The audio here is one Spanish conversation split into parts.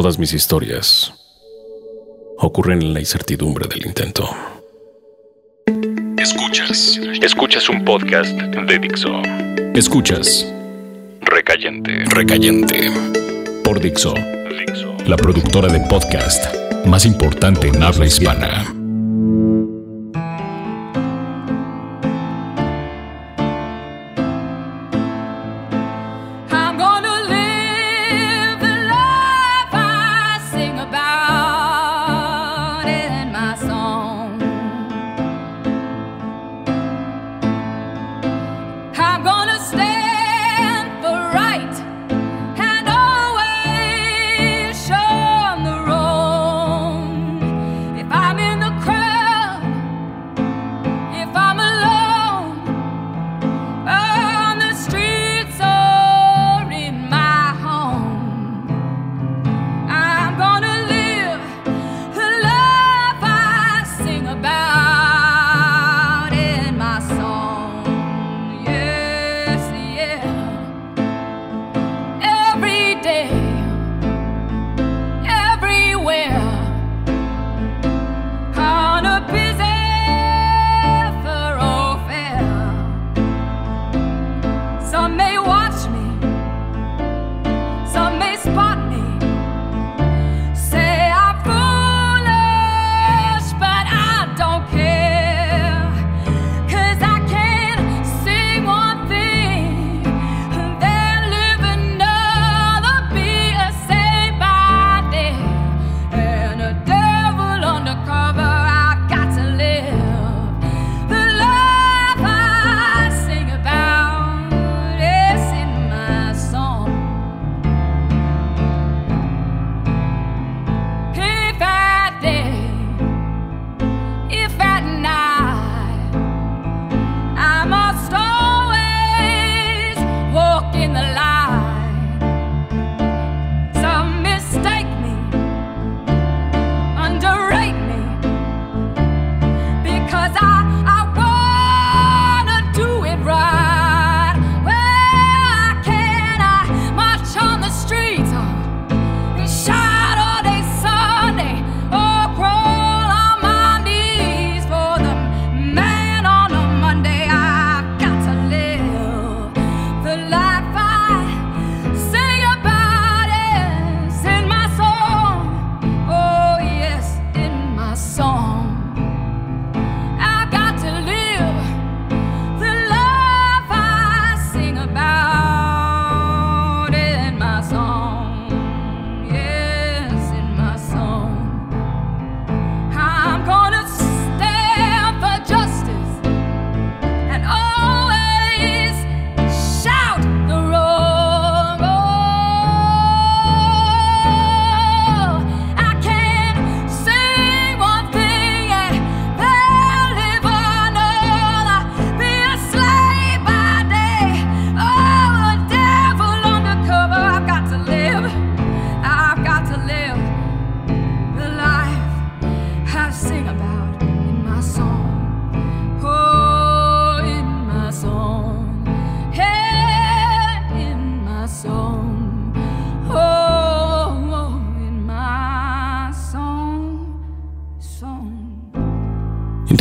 Todas mis historias ocurren en la incertidumbre del intento. Escuchas. Escuchas un podcast de Dixo. Escuchas Recayente. Recayente por Dixo, Dixo. la productora de podcast más importante en habla hispana.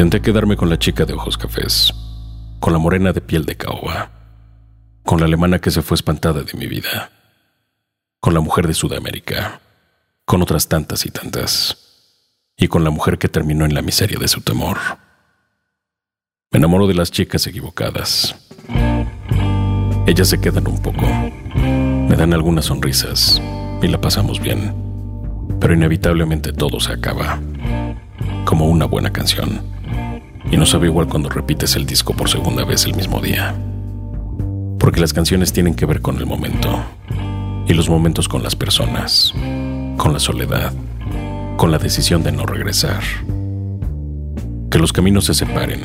Intenté quedarme con la chica de ojos cafés, con la morena de piel de caoba, con la alemana que se fue espantada de mi vida, con la mujer de Sudamérica, con otras tantas y tantas, y con la mujer que terminó en la miseria de su temor. Me enamoro de las chicas equivocadas. Ellas se quedan un poco, me dan algunas sonrisas y la pasamos bien, pero inevitablemente todo se acaba, como una buena canción. Y no sabe igual cuando repites el disco por segunda vez el mismo día. Porque las canciones tienen que ver con el momento. Y los momentos con las personas. Con la soledad. Con la decisión de no regresar. Que los caminos se separen.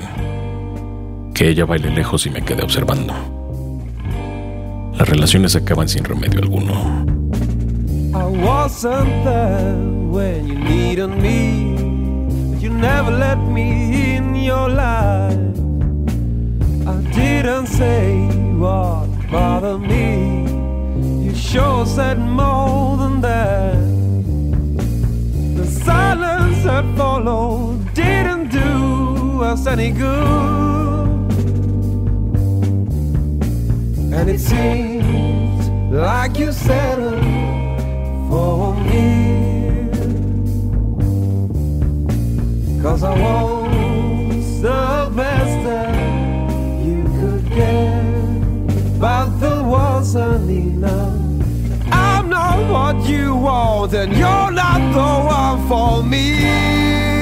Que ella baile lejos y me quede observando. Las relaciones acaban sin remedio alguno. I wasn't there when you needed me. you never let me in your life. I didn't say what bothered me. You sure said more than that. The silence that followed didn't do us any good. And it seems like you settled for me. Cause I want the best that you could get. But the walls are enough. I'm not what you want, and you're not the one for me.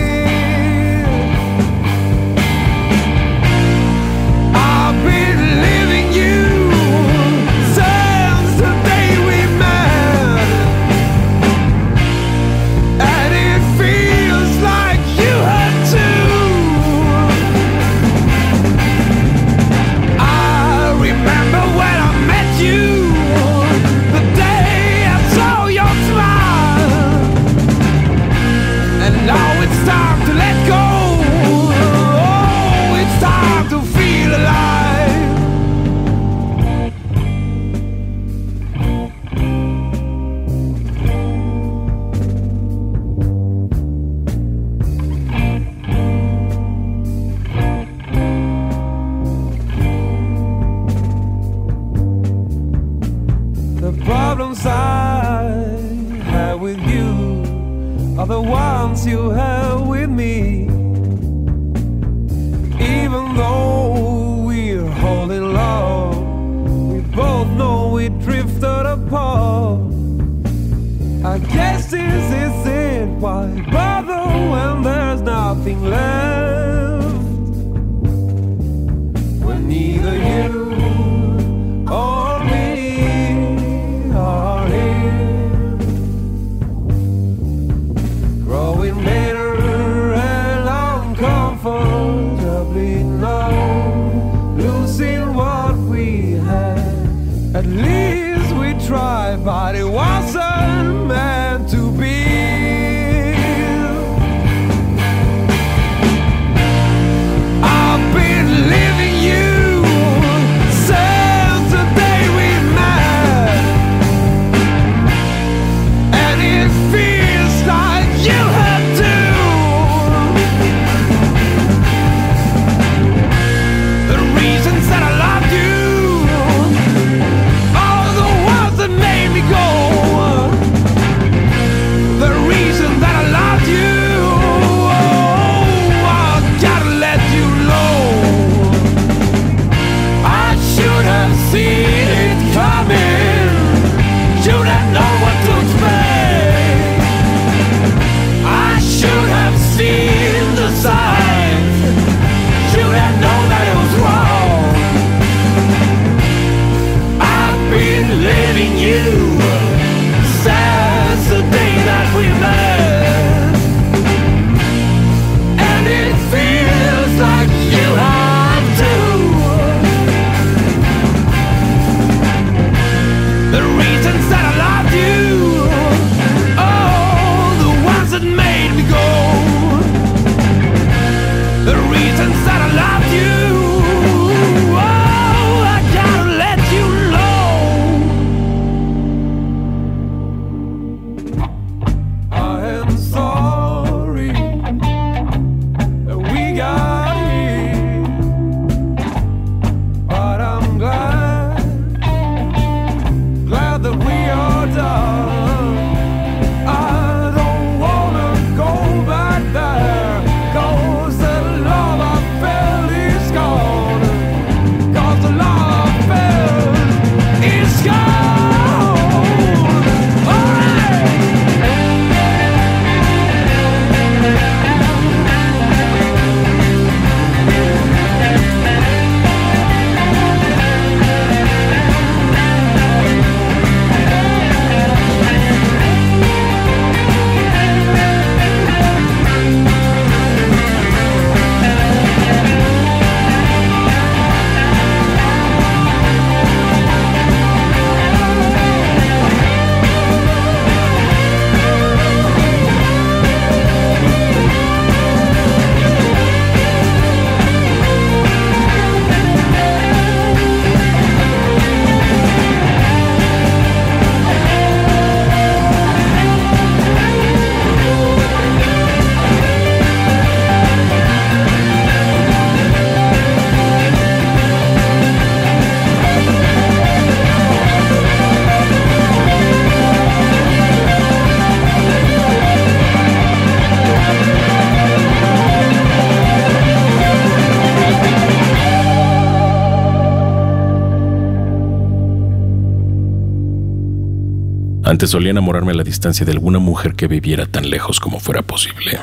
Solía enamorarme a la distancia de alguna mujer que viviera tan lejos como fuera posible.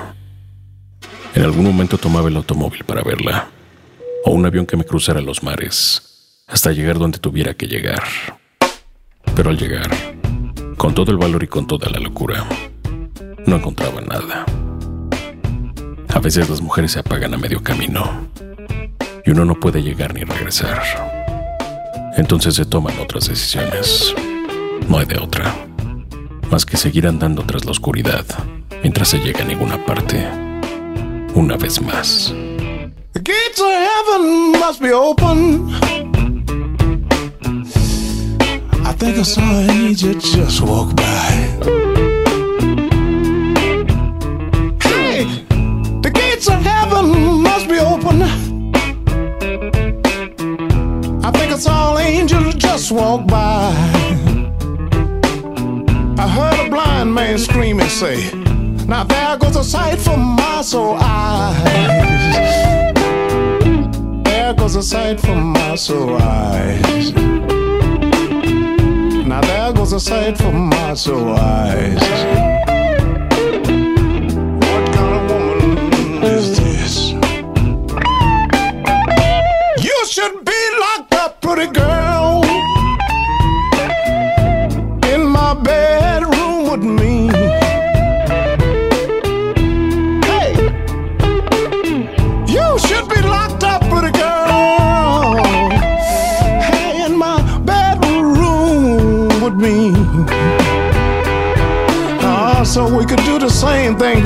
En algún momento tomaba el automóvil para verla, o un avión que me cruzara los mares, hasta llegar donde tuviera que llegar. Pero al llegar, con todo el valor y con toda la locura, no encontraba nada. A veces las mujeres se apagan a medio camino y uno no puede llegar ni regresar. Entonces se toman otras decisiones. No hay de otra, más que seguir andando tras la oscuridad mientras se llega a ninguna parte. Una vez más. The gates of heaven must be open. I think I saw an angel just walk by. Hey, the gates of heaven must be open. I think I saw an just walk by. Blind man scream and say, Now there goes a sight for my soul eyes. There goes a sight for my soul eyes. Now there goes a sight for my soul eyes.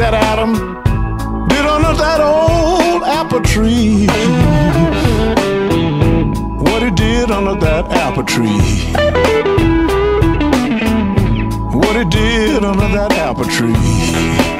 That Adam did under that old apple tree. What he did under that apple tree. What he did under that apple tree.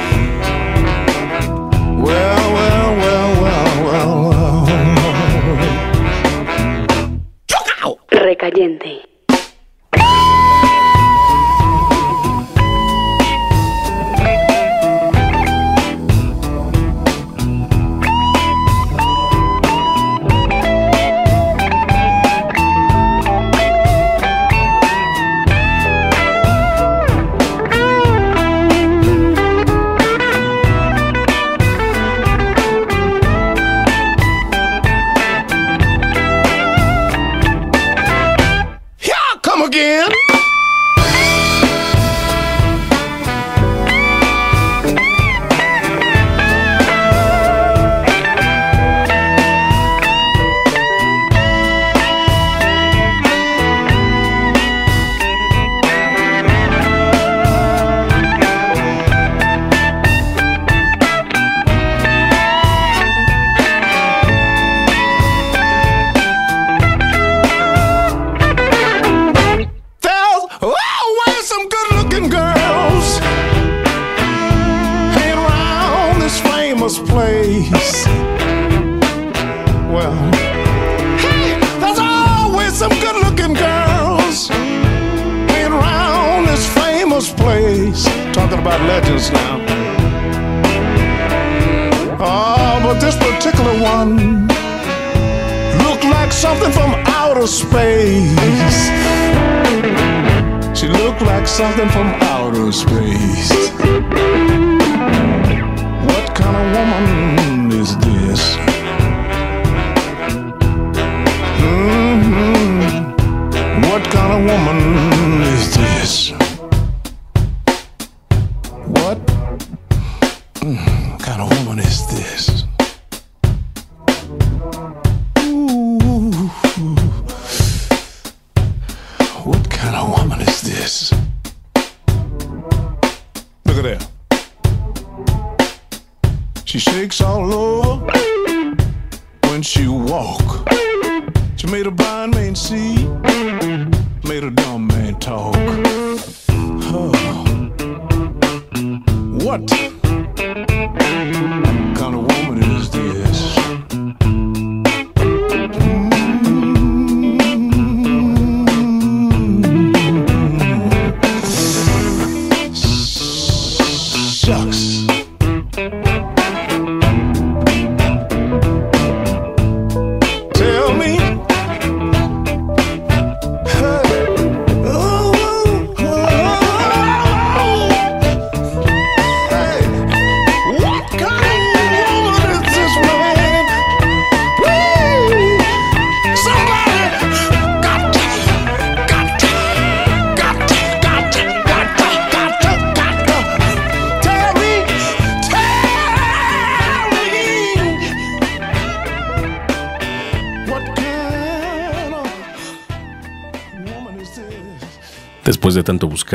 Is this?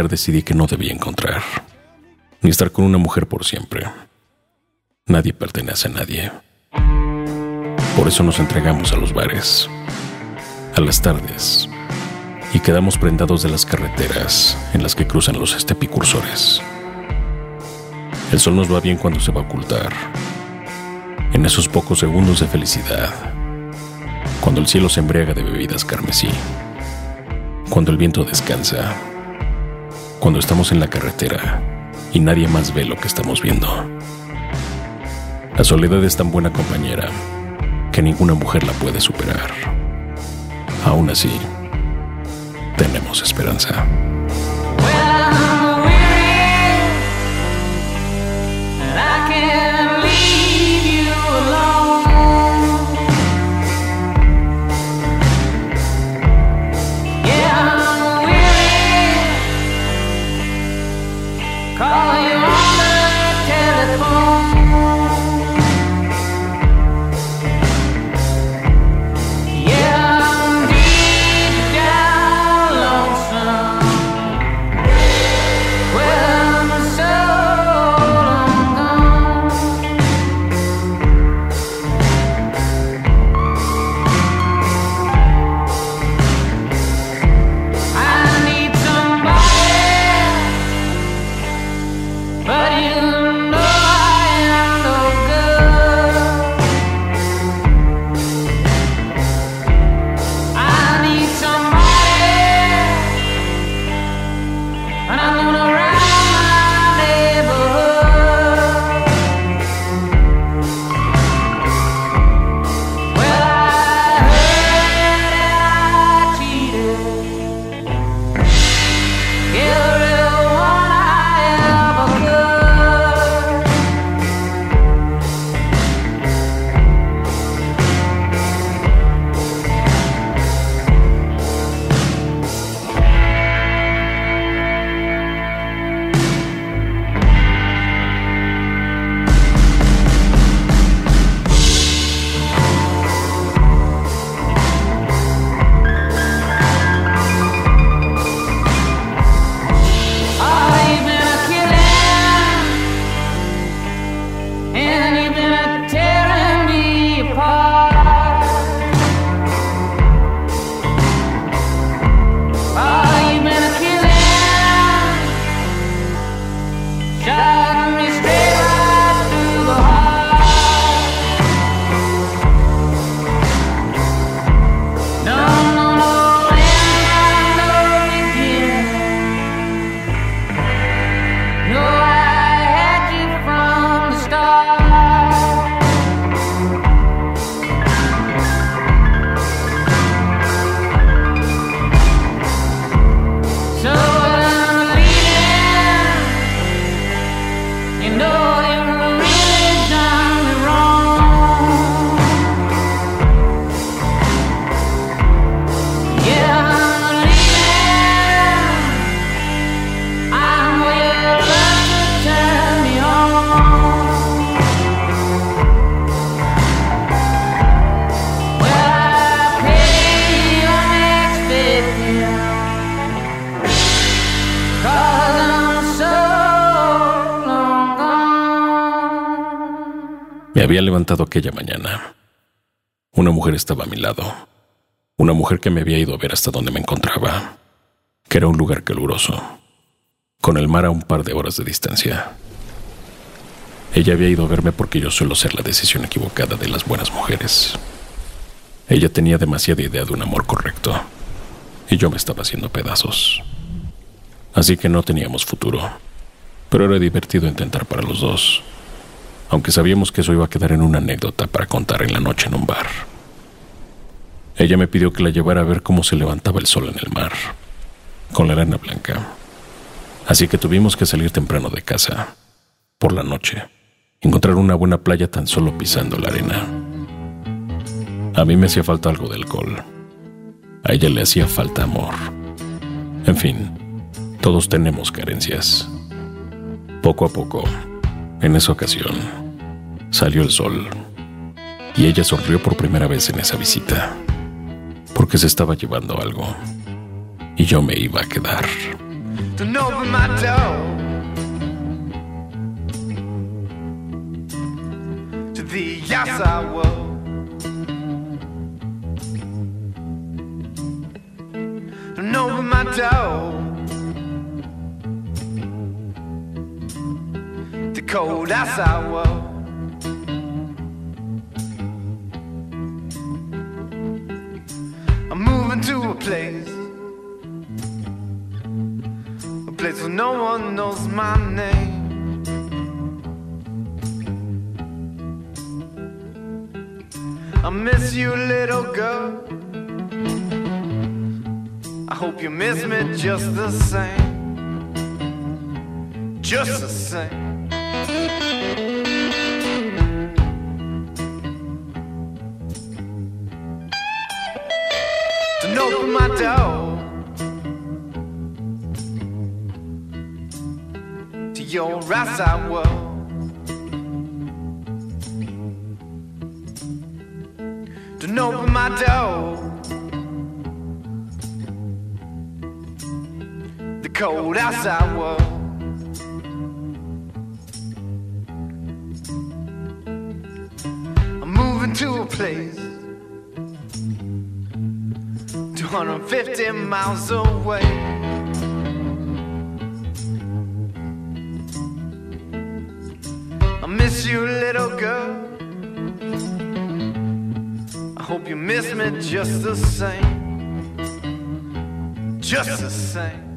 Decidí que no debía encontrar, ni estar con una mujer por siempre. Nadie pertenece a nadie. Por eso nos entregamos a los bares, a las tardes, y quedamos prendados de las carreteras en las que cruzan los estepicursores. El sol nos va bien cuando se va a ocultar, en esos pocos segundos de felicidad, cuando el cielo se embriaga de bebidas carmesí, cuando el viento descansa, cuando estamos en la carretera y nadie más ve lo que estamos viendo. La soledad es tan buena compañera que ninguna mujer la puede superar. Aún así, tenemos esperanza. Levantado aquella mañana. Una mujer estaba a mi lado. Una mujer que me había ido a ver hasta donde me encontraba, que era un lugar caluroso, con el mar a un par de horas de distancia. Ella había ido a verme porque yo suelo ser la decisión equivocada de las buenas mujeres. Ella tenía demasiada idea de un amor correcto, y yo me estaba haciendo pedazos. Así que no teníamos futuro, pero era divertido intentar para los dos aunque sabíamos que eso iba a quedar en una anécdota para contar en la noche en un bar. Ella me pidió que la llevara a ver cómo se levantaba el sol en el mar, con la arena blanca. Así que tuvimos que salir temprano de casa, por la noche, encontrar una buena playa tan solo pisando la arena. A mí me hacía falta algo de alcohol. A ella le hacía falta amor. En fin, todos tenemos carencias. Poco a poco, en esa ocasión, salió el sol y ella sonrió por primera vez en esa visita, porque se estaba llevando algo. y yo me iba a quedar. Don't cold outside world. I'm moving to a place a place where no one knows my name. I miss you, little girl. I hope you miss me just the same. Just the same. Don't open my door. to your outside world. Don't open my door. The cold outside world. I'm moving to a place 250 miles away. I miss you, little girl. I hope you miss me just the same. Just the same.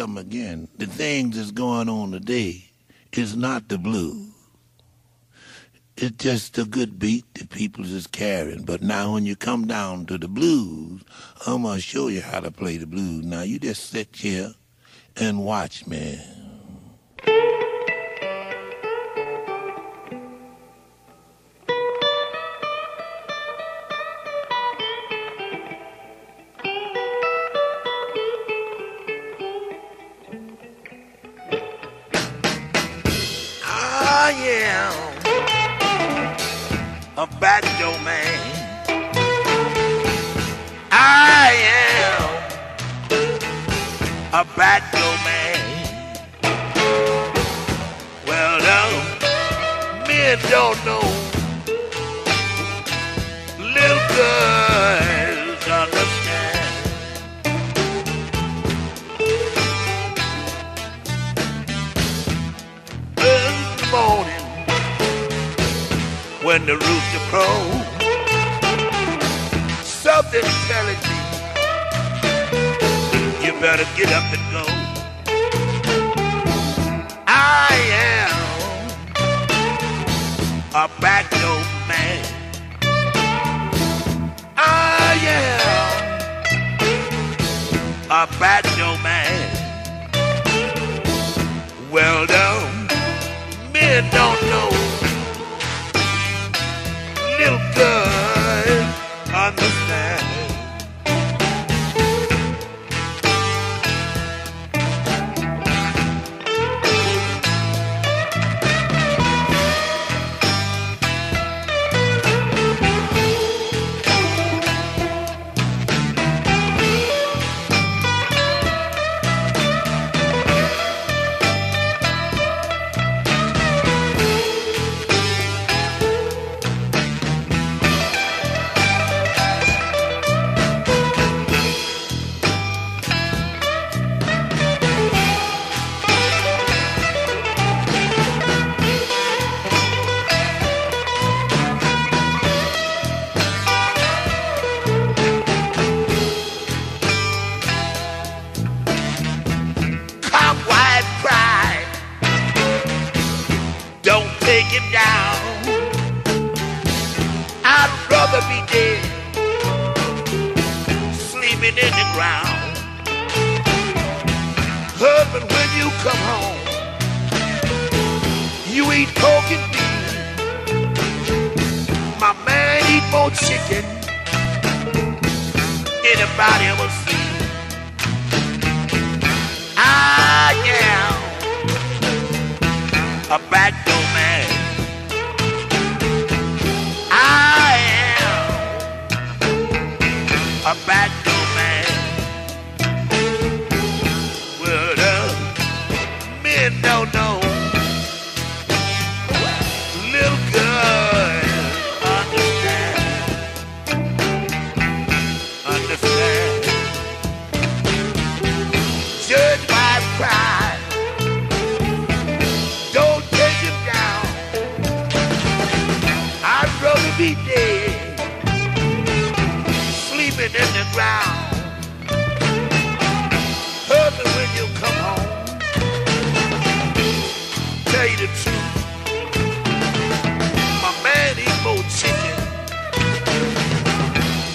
Something again. The things that's going on today is not the blues. It's just a good beat that people is carrying. But now when you come down to the blues, I'm going to show you how to play the blues. Now you just sit here and watch me.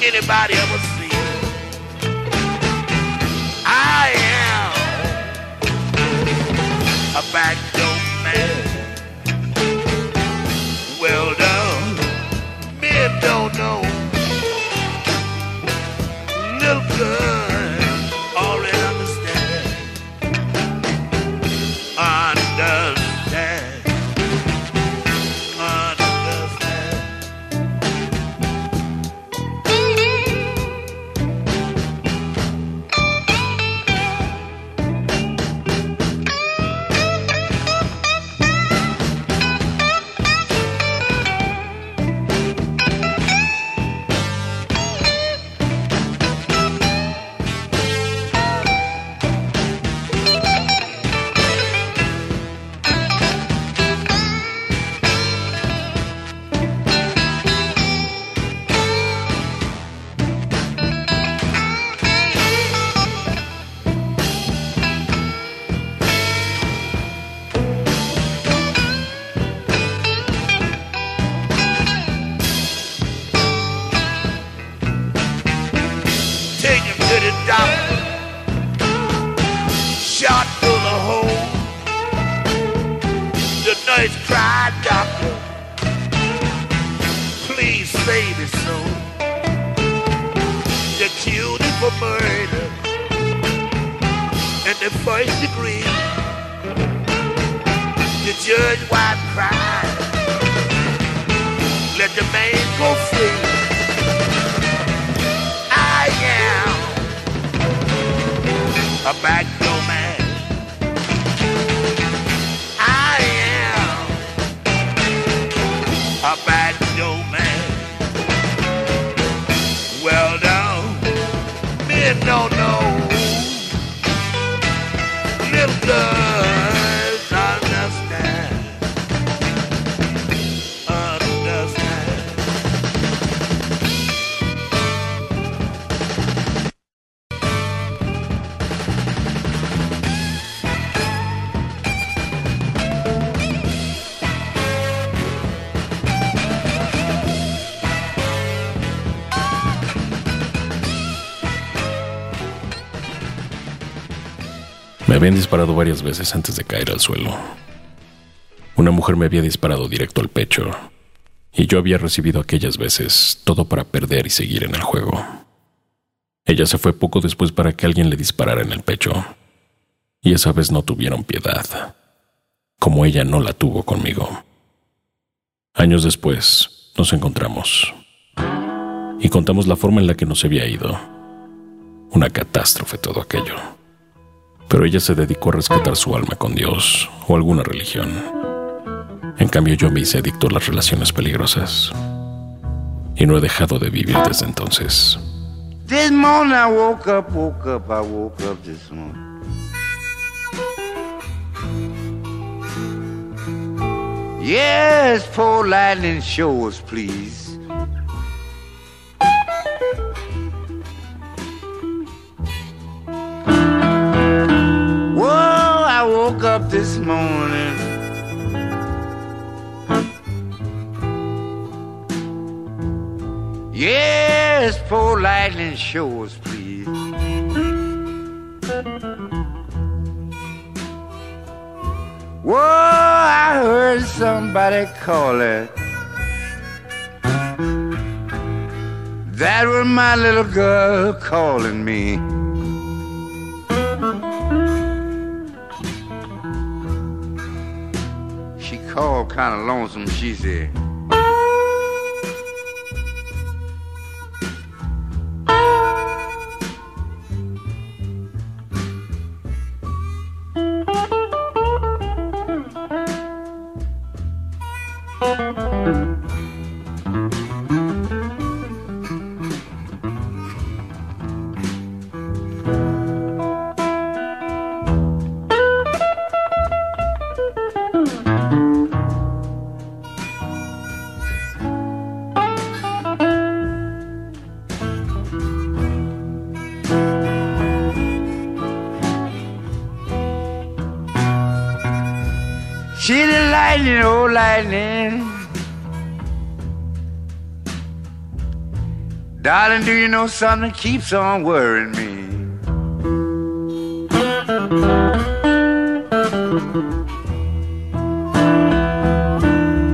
anybody ever seen. I am a backdoor man. Well done, men don't know. Little girl. a bad habían disparado varias veces antes de caer al suelo. Una mujer me había disparado directo al pecho, y yo había recibido aquellas veces todo para perder y seguir en el juego. Ella se fue poco después para que alguien le disparara en el pecho, y esa vez no tuvieron piedad, como ella no la tuvo conmigo. Años después nos encontramos y contamos la forma en la que nos había ido. Una catástrofe todo aquello pero ella se dedicó a rescatar su alma con Dios o alguna religión. En cambio yo me hice adicto a las relaciones peligrosas y no he dejado de vivir desde entonces. This morning I woke up, woke up, I woke up this morning. Yes, poor lightning show us, please. I woke up this morning. Yes, poor lightning show us, please. Whoa, I heard somebody call it. That was my little girl calling me. some cheesy. Lightning. Darling, do you know something keeps on worrying me?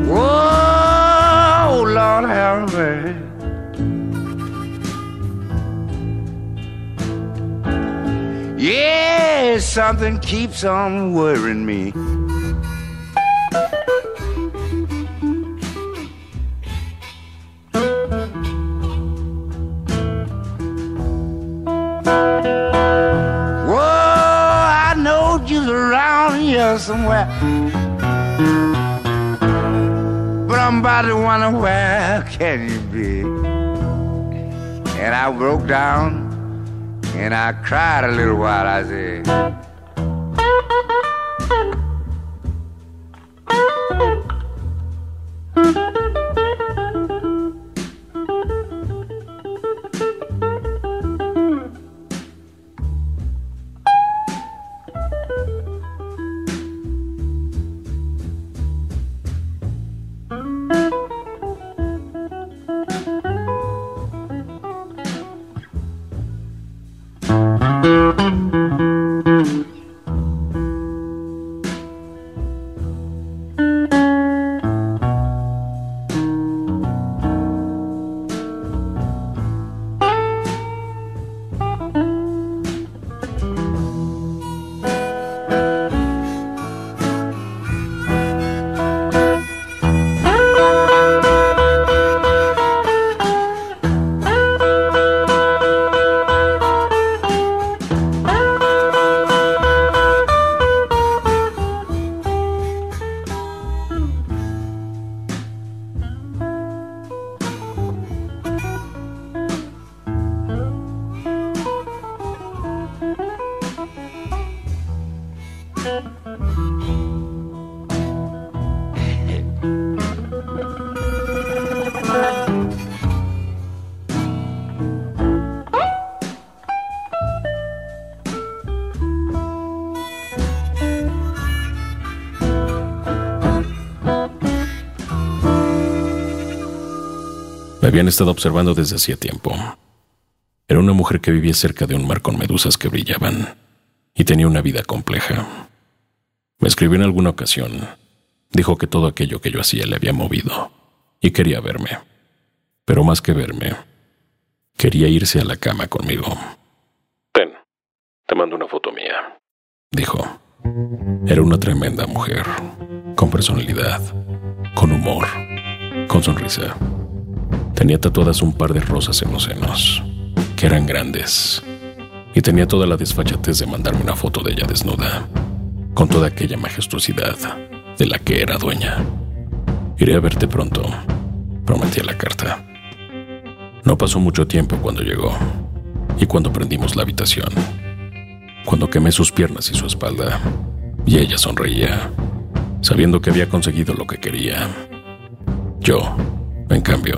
Whoa, Lord have mercy. Yeah, something keeps on worrying me. Somewhere. But I'm about to wonder where can you be? And I broke down and I cried a little while. I said, Me habían estado observando desde hacía tiempo. Era una mujer que vivía cerca de un mar con medusas que brillaban y tenía una vida compleja. Me escribió en alguna ocasión. Dijo que todo aquello que yo hacía le había movido y quería verme. Pero más que verme, quería irse a la cama conmigo. Ten, te mando una foto mía, dijo. Era una tremenda mujer, con personalidad, con humor, con sonrisa. Tenía tatuadas un par de rosas en los senos, que eran grandes, y tenía toda la desfachatez de mandarme una foto de ella desnuda, con toda aquella majestuosidad de la que era dueña. Iré a verte pronto, prometí a la carta. No pasó mucho tiempo cuando llegó, y cuando prendimos la habitación, cuando quemé sus piernas y su espalda, y ella sonreía, sabiendo que había conseguido lo que quería. Yo, en cambio,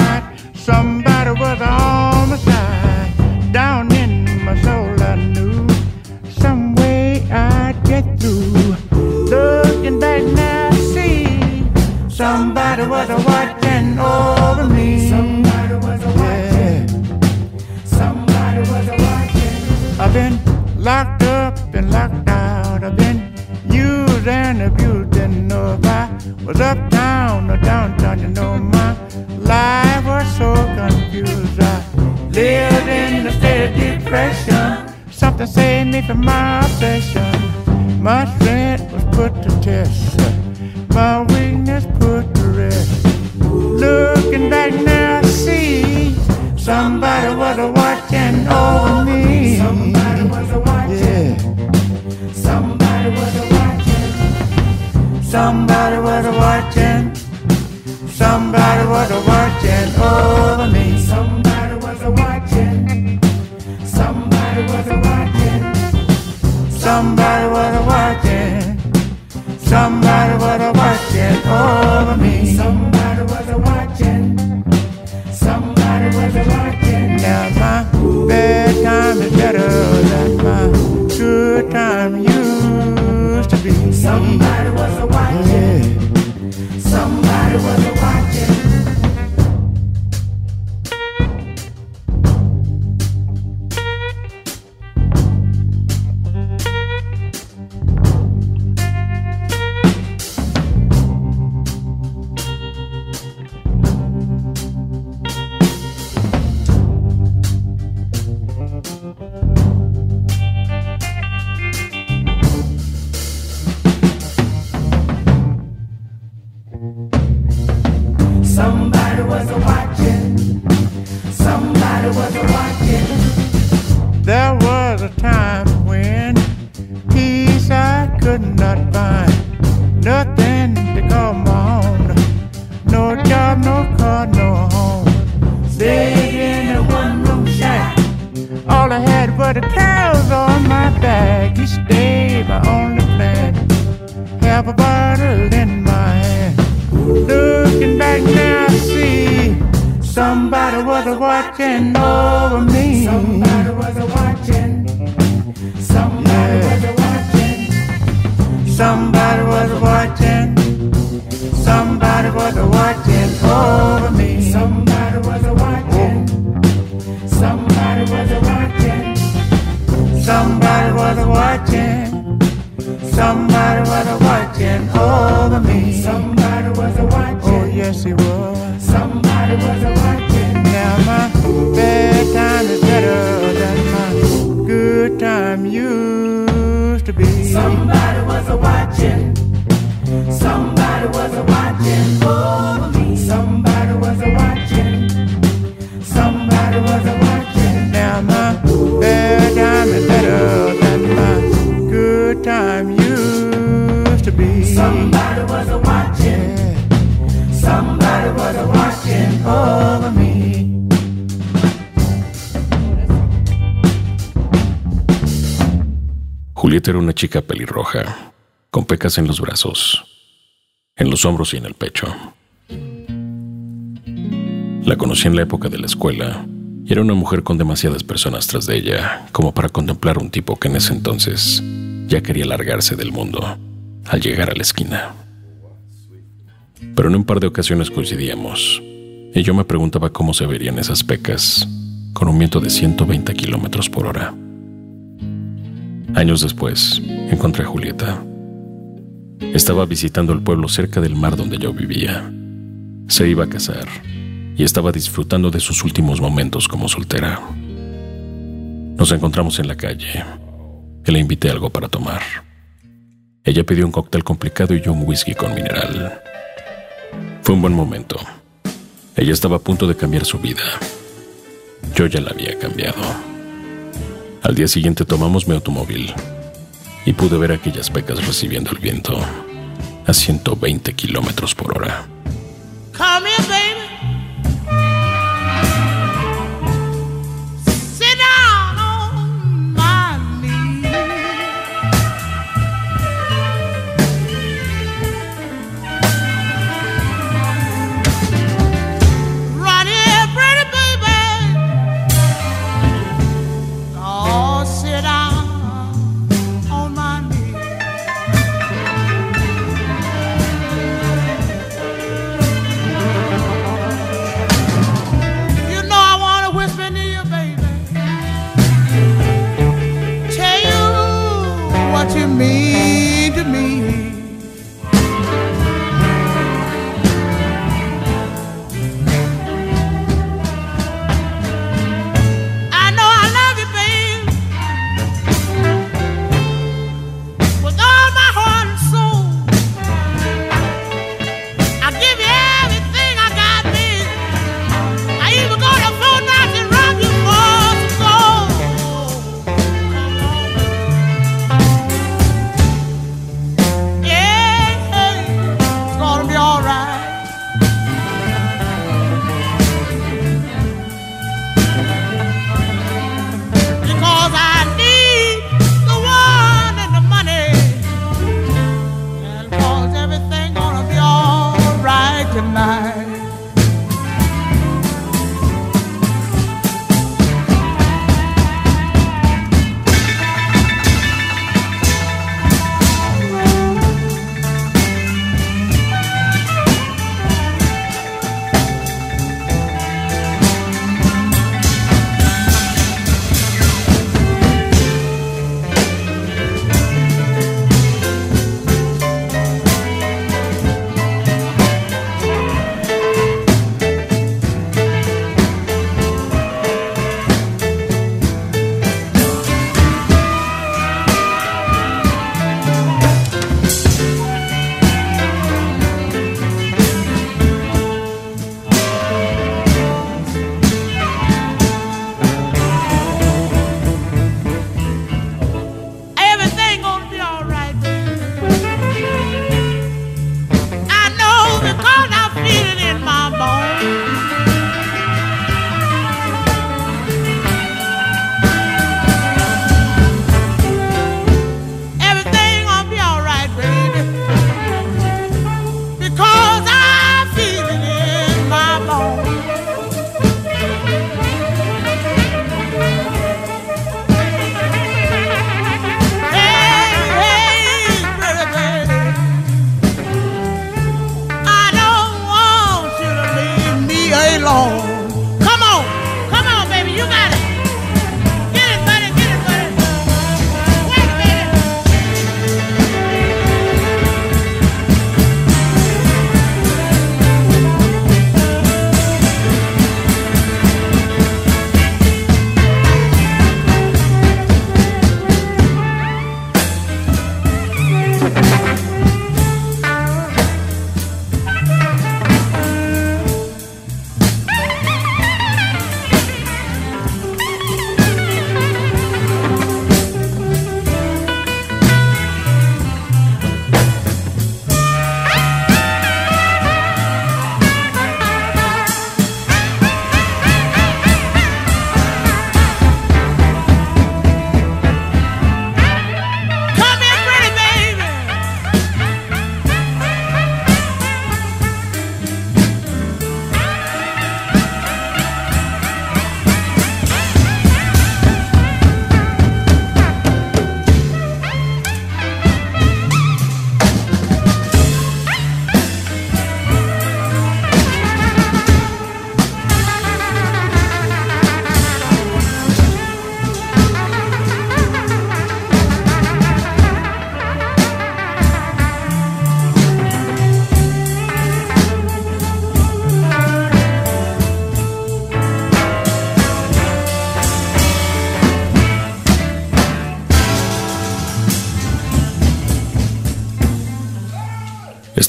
somebody was a watching over me. Somebody was a watching. Somebody was a watching. I've been locked up and locked out. I've been used and abused. Didn't know if I was uptown or downtown. You know my life was so confused. I lived in a state of depression. Something saved me from my obsession. My had the cows on my back. Each day my only plan. Have a bottle in my hand. Looking back now, I see somebody was watching over me. Somebody was watching. Somebody was a watching. Somebody was watching. Somebody was watching over me. Somebody watching. Somebody was a watching over me. Somebody was a oh, watching. Oh yes, he was. Somebody was a watching. Now my bad Era una chica pelirroja, con pecas en los brazos, en los hombros y en el pecho. La conocí en la época de la escuela y era una mujer con demasiadas personas tras de ella como para contemplar un tipo que en ese entonces ya quería largarse del mundo al llegar a la esquina. Pero en un par de ocasiones coincidíamos y yo me preguntaba cómo se verían esas pecas con un viento de 120 kilómetros por hora. Años después, encontré a Julieta. Estaba visitando el pueblo cerca del mar donde yo vivía. Se iba a casar y estaba disfrutando de sus últimos momentos como soltera. Nos encontramos en la calle y le invité algo para tomar. Ella pidió un cóctel complicado y yo un whisky con mineral. Fue un buen momento. Ella estaba a punto de cambiar su vida. Yo ya la había cambiado. Al día siguiente tomamos mi automóvil y pude ver aquellas pecas recibiendo el viento a 120 kilómetros por hora.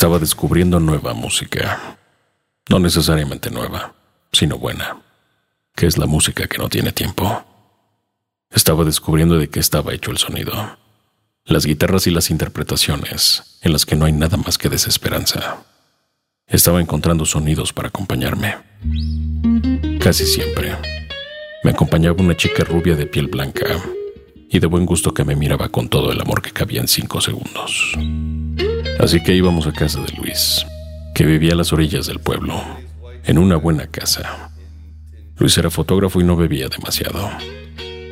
Estaba descubriendo nueva música. No necesariamente nueva, sino buena, que es la música que no tiene tiempo. Estaba descubriendo de qué estaba hecho el sonido. Las guitarras y las interpretaciones, en las que no hay nada más que desesperanza. Estaba encontrando sonidos para acompañarme. Casi siempre. Me acompañaba una chica rubia de piel blanca y de buen gusto que me miraba con todo el amor que cabía en cinco segundos. Así que íbamos a casa de Luis, que vivía a las orillas del pueblo, en una buena casa. Luis era fotógrafo y no bebía demasiado,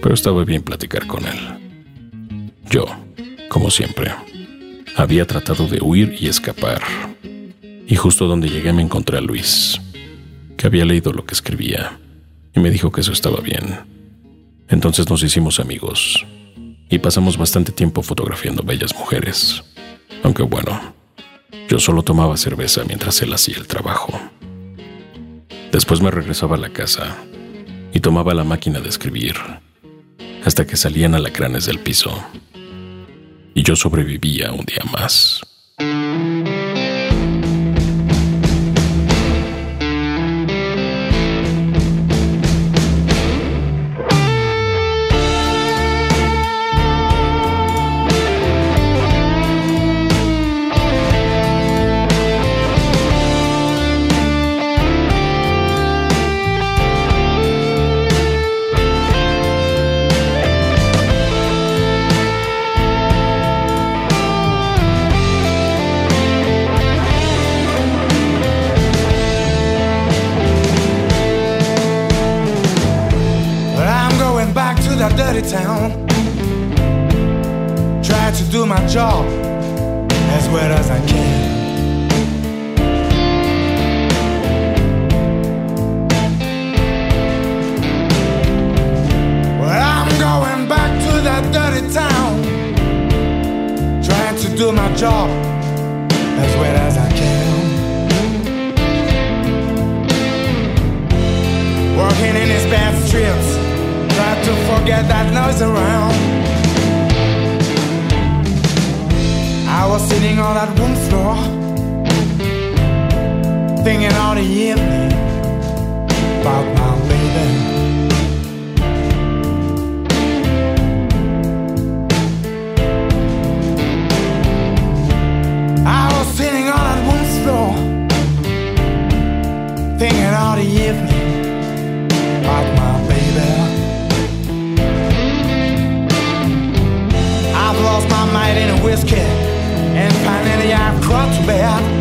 pero estaba bien platicar con él. Yo, como siempre, había tratado de huir y escapar, y justo donde llegué me encontré a Luis, que había leído lo que escribía, y me dijo que eso estaba bien. Entonces nos hicimos amigos, y pasamos bastante tiempo fotografiando bellas mujeres, aunque bueno, yo solo tomaba cerveza mientras él hacía el trabajo. Después me regresaba a la casa y tomaba la máquina de escribir hasta que salían alacranes del piso. Y yo sobrevivía un día más. Do my job as well as I can. Well, I'm going back to that dirty town. Trying to do my job as well as I can. Walking in his bad strips, try to forget that noise around. I was sitting on that room floor, thinking all the evening about my lady. I was sitting on that room floor, thinking all the evening about my baby. I've lost my mind in a whiskey, Deine Jacke zu Bett.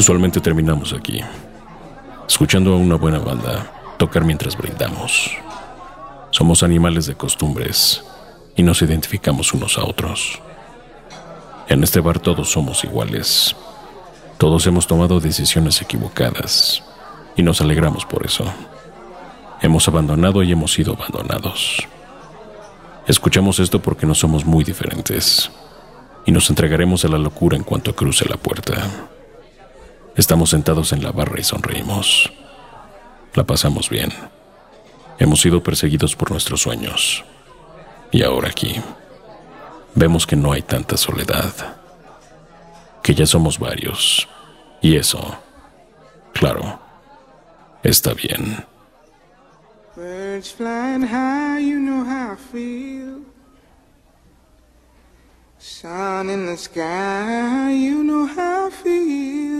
Usualmente terminamos aquí, escuchando a una buena banda tocar mientras brindamos. Somos animales de costumbres y nos identificamos unos a otros. En este bar todos somos iguales. Todos hemos tomado decisiones equivocadas y nos alegramos por eso. Hemos abandonado y hemos sido abandonados. Escuchamos esto porque no somos muy diferentes y nos entregaremos a la locura en cuanto cruce la puerta. Estamos sentados en la barra y sonreímos. La pasamos bien. Hemos sido perseguidos por nuestros sueños. Y ahora aquí vemos que no hay tanta soledad. Que ya somos varios. Y eso, claro, está bien. Birds flying high, you know how I feel. Sun in the sky, you know how I feel.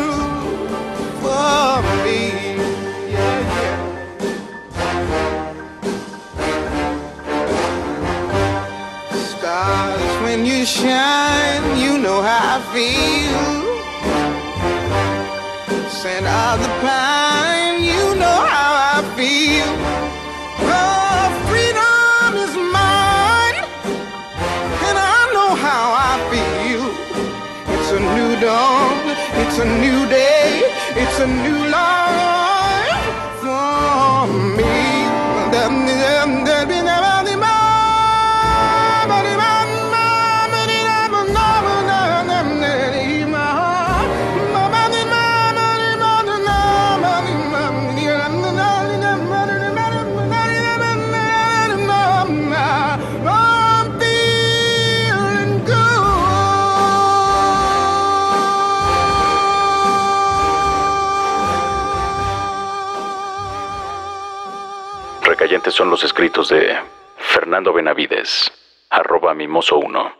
son los escritos de Fernando Benavides, arroba mimoso1,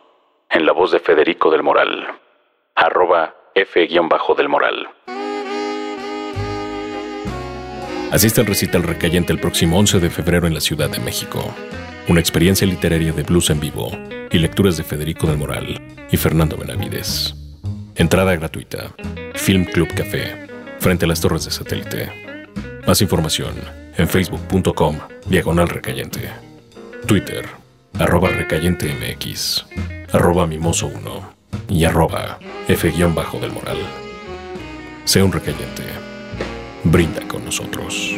en la voz de Federico del Moral, arroba F-del Moral. Asiste al recital recayente el próximo 11 de febrero en la Ciudad de México. Una experiencia literaria de blues en vivo y lecturas de Federico del Moral y Fernando Benavides. Entrada gratuita. Film Club Café, frente a las torres de satélite. Más información en facebook.com diagonal recayente. Twitter, arroba recayente mx, arroba mimoso 1 y arroba f-del moral. Sea un recayente. Brinda con nosotros.